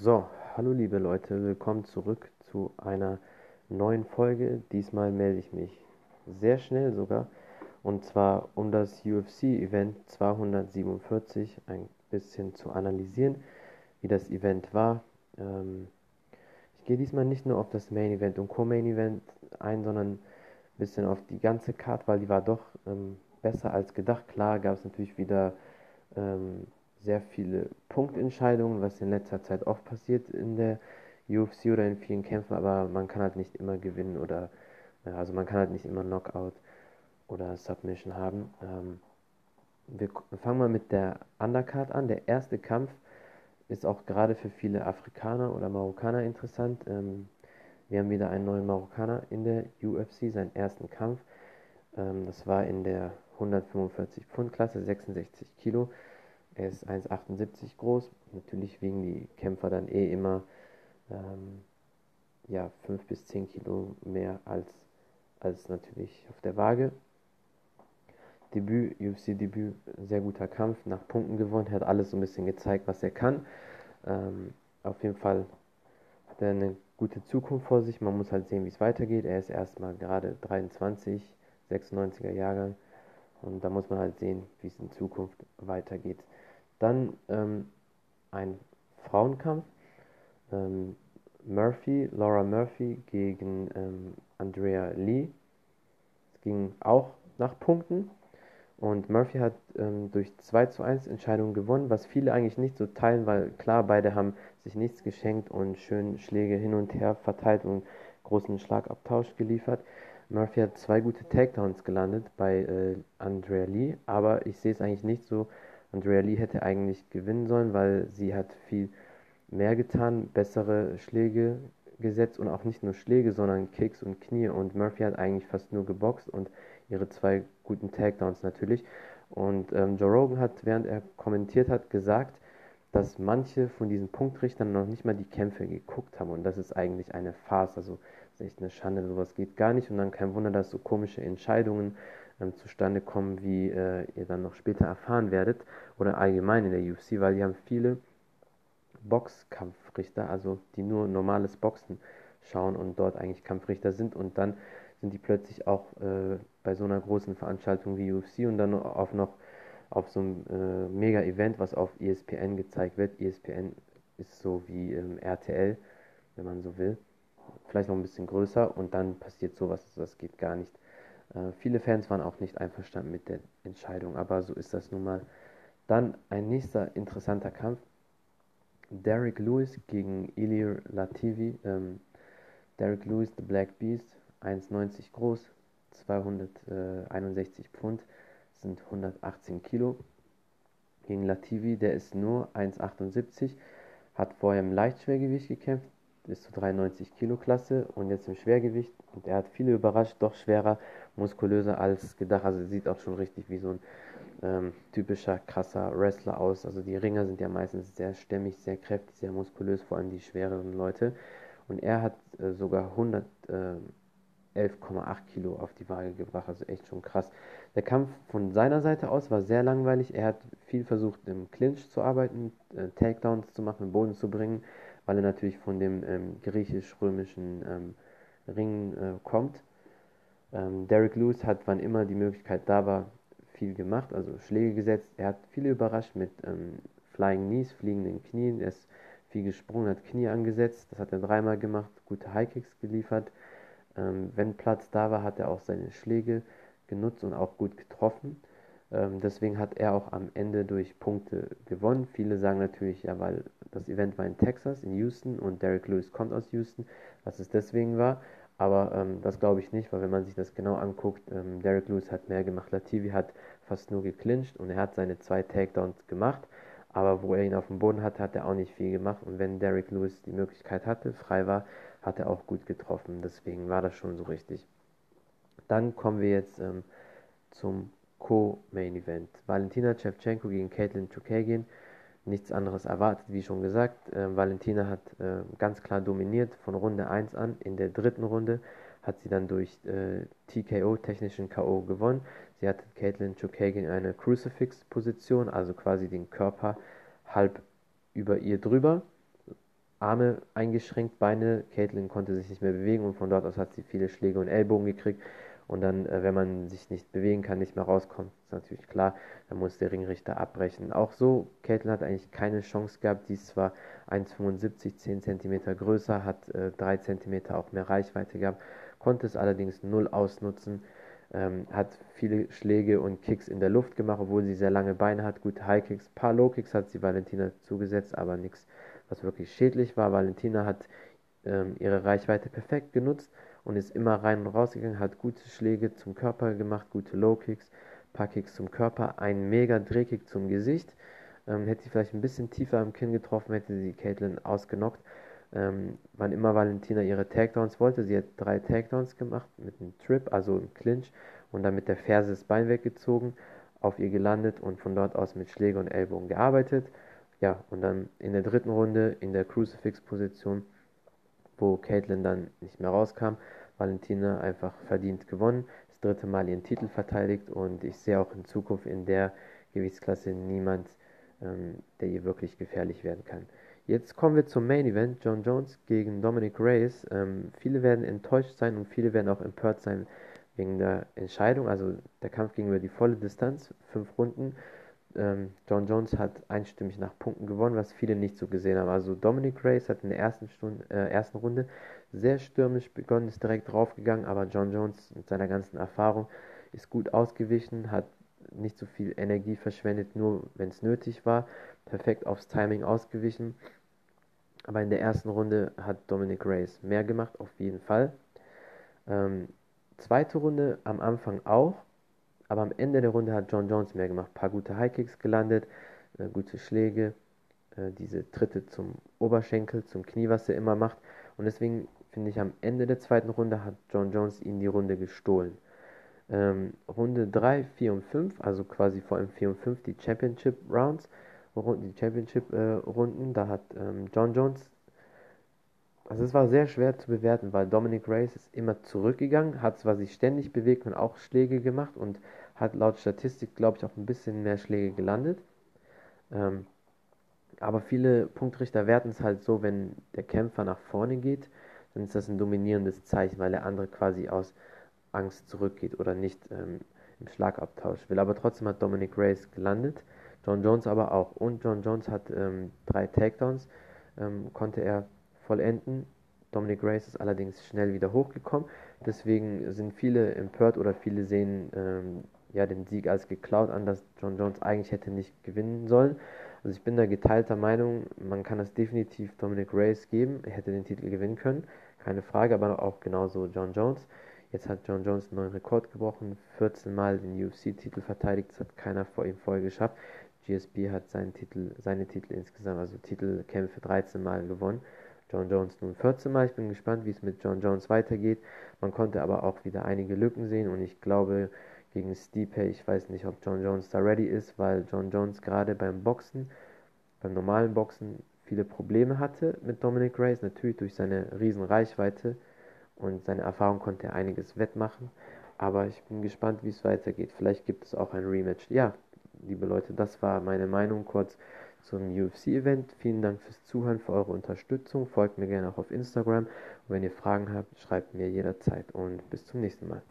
So, hallo liebe Leute, willkommen zurück zu einer neuen Folge. Diesmal melde ich mich sehr schnell sogar und zwar um das UFC-Event 247 ein bisschen zu analysieren, wie das Event war. Ähm, ich gehe diesmal nicht nur auf das Main Event und Co-Main Event ein, sondern ein bisschen auf die ganze Card, weil die war doch ähm, besser als gedacht. Klar gab es natürlich wieder ähm, sehr viele Punktentscheidungen, was in letzter Zeit oft passiert in der UFC oder in vielen Kämpfen, aber man kann halt nicht immer gewinnen oder also man kann halt nicht immer Knockout oder Submission haben. Ähm, wir fangen mal mit der Undercard an. Der erste Kampf ist auch gerade für viele Afrikaner oder Marokkaner interessant. Ähm, wir haben wieder einen neuen Marokkaner in der UFC, seinen ersten Kampf. Ähm, das war in der 145 Pfund Klasse, 66 Kilo. Er ist 1,78 groß. Natürlich wiegen die Kämpfer dann eh immer ähm, ja, 5 bis 10 Kilo mehr als, als natürlich auf der Waage. Debüt, UFC-Debüt, sehr guter Kampf, nach Punkten gewonnen, hat alles so ein bisschen gezeigt, was er kann. Ähm, auf jeden Fall hat er eine gute Zukunft vor sich. Man muss halt sehen, wie es weitergeht. Er ist erstmal gerade 23, 96er Jahrgang. Und da muss man halt sehen, wie es in Zukunft weitergeht. Dann ähm, ein Frauenkampf. Ähm, Murphy, Laura Murphy gegen ähm, Andrea Lee. Es ging auch nach Punkten. Und Murphy hat ähm, durch 2 zu 1 Entscheidungen gewonnen, was viele eigentlich nicht so teilen, weil klar, beide haben sich nichts geschenkt und schön Schläge hin und her verteilt und großen Schlagabtausch geliefert. Murphy hat zwei gute Takedowns gelandet bei äh, Andrea Lee, aber ich sehe es eigentlich nicht so. Andrea Lee hätte eigentlich gewinnen sollen, weil sie hat viel mehr getan, bessere Schläge gesetzt und auch nicht nur Schläge, sondern Kicks und Knie. Und Murphy hat eigentlich fast nur geboxt und ihre zwei guten Takedowns natürlich. Und ähm, Joe Rogan hat, während er kommentiert hat, gesagt, dass manche von diesen Punktrichtern noch nicht mal die Kämpfe geguckt haben. Und das ist eigentlich eine Farce. Also das ist echt eine Schande, sowas geht gar nicht. Und dann kein Wunder, dass so komische Entscheidungen ähm, zustande kommen, wie äh, ihr dann noch später erfahren werdet. Oder allgemein in der UFC, weil die haben viele Boxkampfrichter, also die nur normales Boxen schauen und dort eigentlich Kampfrichter sind und dann sind die plötzlich auch äh, bei so einer großen Veranstaltung wie UFC und dann auf noch auf so einem äh, Mega-Event, was auf ESPN gezeigt wird. ESPN ist so wie ähm, RTL, wenn man so will. Vielleicht noch ein bisschen größer und dann passiert sowas, das geht gar nicht. Äh, viele Fans waren auch nicht einverstanden mit der Entscheidung, aber so ist das nun mal. Dann ein nächster interessanter Kampf. Derek Lewis gegen Ilir Lativi. Ähm, Derek Lewis, The Black Beast, 1,90 groß, 261 Pfund, sind 118 Kilo. Gegen Lativi, der ist nur 1,78, hat vorher im Leichtschwergewicht gekämpft, bis zur 93 Kilo Klasse und jetzt im Schwergewicht. Und er hat viele überrascht, doch schwerer, muskulöser als gedacht. Also sieht auch schon richtig wie so ein ähm, typischer krasser Wrestler aus. Also die Ringer sind ja meistens sehr stämmig, sehr kräftig, sehr muskulös, vor allem die schwereren Leute. Und er hat äh, sogar 111,8 äh, Kilo auf die Waage gebracht, also echt schon krass. Der Kampf von seiner Seite aus war sehr langweilig. Er hat viel versucht, im Clinch zu arbeiten, äh, Takedowns zu machen, im Boden zu bringen, weil er natürlich von dem ähm, griechisch-römischen ähm, Ring äh, kommt. Ähm, Derek Lewis hat, wann immer die Möglichkeit da war, viel gemacht, also Schläge gesetzt. Er hat viele überrascht mit ähm, Flying Knees, fliegenden Knien. Er ist viel gesprungen, hat Knie angesetzt. Das hat er dreimal gemacht, gute High Kicks geliefert. Ähm, wenn Platz da war, hat er auch seine Schläge genutzt und auch gut getroffen. Ähm, deswegen hat er auch am Ende durch Punkte gewonnen. Viele sagen natürlich, ja, weil das Event war in Texas, in Houston und Derek Lewis kommt aus Houston, dass es deswegen war. Aber ähm, das glaube ich nicht, weil wenn man sich das genau anguckt, ähm, Derek Lewis hat mehr gemacht. Lativi hat fast nur geclincht und er hat seine zwei Takedowns gemacht. Aber wo er ihn auf dem Boden hatte, hat er auch nicht viel gemacht. Und wenn Derek Lewis die Möglichkeit hatte, frei war, hat er auch gut getroffen. Deswegen war das schon so richtig. Dann kommen wir jetzt ähm, zum Co-Main Event. Valentina Shevchenko gegen Caitlin Chukagin nichts anderes erwartet, wie schon gesagt. Äh, Valentina hat äh, ganz klar dominiert von Runde 1 an. In der dritten Runde hat sie dann durch äh, TKO, technischen K.O. gewonnen. Sie hatte Caitlin Chukagin in eine Crucifix-Position, also quasi den Körper halb über ihr drüber. Arme eingeschränkt, Beine. Caitlin konnte sich nicht mehr bewegen und von dort aus hat sie viele Schläge und Ellbogen gekriegt. Und dann, äh, wenn man sich nicht bewegen kann, nicht mehr rauskommt, ist natürlich klar, dann muss der Ringrichter abbrechen. Auch so, Caitlin hat eigentlich keine Chance gehabt. Die ist zwar 1,75, 10 cm größer, hat äh, 3 cm auch mehr Reichweite gehabt, konnte es allerdings null ausnutzen. Ähm, hat viele Schläge und Kicks in der Luft gemacht, obwohl sie sehr lange Beine hat. Gute High Kicks, paar Low Kicks hat sie Valentina zugesetzt, aber nichts, was wirklich schädlich war. Valentina hat ähm, ihre Reichweite perfekt genutzt und ist immer rein und rausgegangen, hat gute Schläge zum Körper gemacht, gute Low Kicks, paar Kicks zum Körper, ein mega Drehkick zum Gesicht. Ähm, hätte sie vielleicht ein bisschen tiefer am Kinn getroffen, hätte sie Caitlin ausgenockt. Ähm, wann immer Valentina ihre Takedowns wollte, sie hat drei Takedowns gemacht mit einem Trip, also einem Clinch und dann mit der Ferse das Bein weggezogen, auf ihr gelandet und von dort aus mit Schläge und Ellbogen gearbeitet. Ja, und dann in der dritten Runde in der Crucifix-Position wo Caitlin dann nicht mehr rauskam. Valentina einfach verdient gewonnen, das dritte Mal ihren Titel verteidigt und ich sehe auch in Zukunft in der Gewichtsklasse niemand, ähm, der ihr wirklich gefährlich werden kann. Jetzt kommen wir zum Main Event, John Jones gegen Dominic Reyes. Ähm, viele werden enttäuscht sein und viele werden auch empört sein wegen der Entscheidung. Also der Kampf ging über die volle Distanz, fünf Runden ähm, John Jones hat einstimmig nach Punkten gewonnen, was viele nicht so gesehen haben. Also Dominic Reyes hat in der ersten, Stunde, äh, ersten Runde sehr stürmisch begonnen, ist direkt draufgegangen, aber John Jones mit seiner ganzen Erfahrung ist gut ausgewichen, hat nicht so viel Energie verschwendet, nur wenn es nötig war, perfekt aufs Timing ausgewichen. Aber in der ersten Runde hat Dominic Reyes mehr gemacht, auf jeden Fall. Ähm, zweite Runde am Anfang auch, aber am Ende der Runde hat John Jones mehr gemacht. Ein paar gute High-Kicks gelandet, äh, gute Schläge, äh, diese Tritte zum Oberschenkel, zum Knie, was er immer macht. Und deswegen finde ich, am Ende der zweiten Runde hat John Jones ihn die Runde gestohlen. Ähm, Runde 3, 4 und 5, also quasi vor allem 4 und 5, die Championship Rounds, die Championship äh, Runden, da hat ähm, John Jones also es war sehr schwer zu bewerten, weil Dominic Reyes ist immer zurückgegangen, hat zwar sich ständig bewegt und auch Schläge gemacht und hat laut Statistik, glaube ich, auch ein bisschen mehr Schläge gelandet. Ähm, aber viele Punktrichter werten es halt so, wenn der Kämpfer nach vorne geht, dann ist das ein dominierendes Zeichen, weil der andere quasi aus Angst zurückgeht oder nicht ähm, im Schlagabtausch will. Aber trotzdem hat Dominic Reyes gelandet, John Jones aber auch. Und John Jones hat ähm, drei Takedowns, ähm, konnte er vollenden. Dominic Reyes ist allerdings schnell wieder hochgekommen. Deswegen sind viele empört oder viele sehen ähm, ja, den Sieg als geklaut an, dass John Jones eigentlich hätte nicht gewinnen sollen. Also ich bin da geteilter Meinung, man kann das definitiv Dominic Reyes geben. Er hätte den Titel gewinnen können, keine Frage, aber auch genauso John Jones. Jetzt hat John Jones einen neuen Rekord gebrochen, 14 Mal den UFC-Titel verteidigt, das hat keiner vor ihm vorher geschafft. GSP hat seinen Titel, seine Titel insgesamt, also Titelkämpfe 13 Mal gewonnen. John Jones nun 14 Mal. Ich bin gespannt, wie es mit John Jones weitergeht. Man konnte aber auch wieder einige Lücken sehen und ich glaube, gegen Stipe, ich weiß nicht, ob John Jones da ready ist, weil John Jones gerade beim Boxen, beim normalen Boxen, viele Probleme hatte mit Dominic Reyes. Natürlich durch seine riesen Reichweite und seine Erfahrung konnte er einiges wettmachen. Aber ich bin gespannt, wie es weitergeht. Vielleicht gibt es auch ein Rematch. Ja, liebe Leute, das war meine Meinung kurz zum UFC-Event. Vielen Dank fürs Zuhören, für eure Unterstützung. Folgt mir gerne auch auf Instagram. Und wenn ihr Fragen habt, schreibt mir jederzeit und bis zum nächsten Mal.